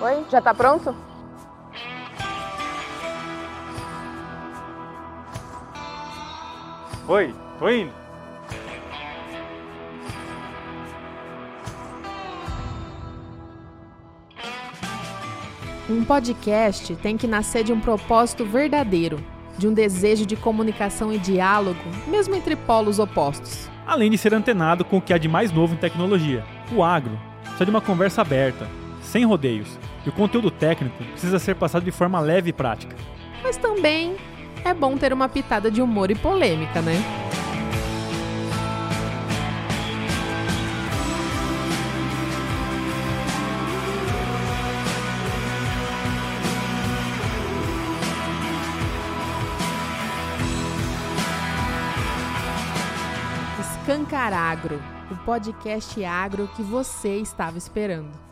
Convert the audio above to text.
Oi, já tá pronto? Oi, tô indo. Um podcast tem que nascer de um propósito verdadeiro, de um desejo de comunicação e diálogo, mesmo entre polos opostos. Além de ser antenado com o que há de mais novo em tecnologia, o agro, precisa de uma conversa aberta, sem rodeios, e o conteúdo técnico precisa ser passado de forma leve e prática. Mas também é bom ter uma pitada de humor e polêmica, né? Escancar Agro, o podcast agro que você estava esperando.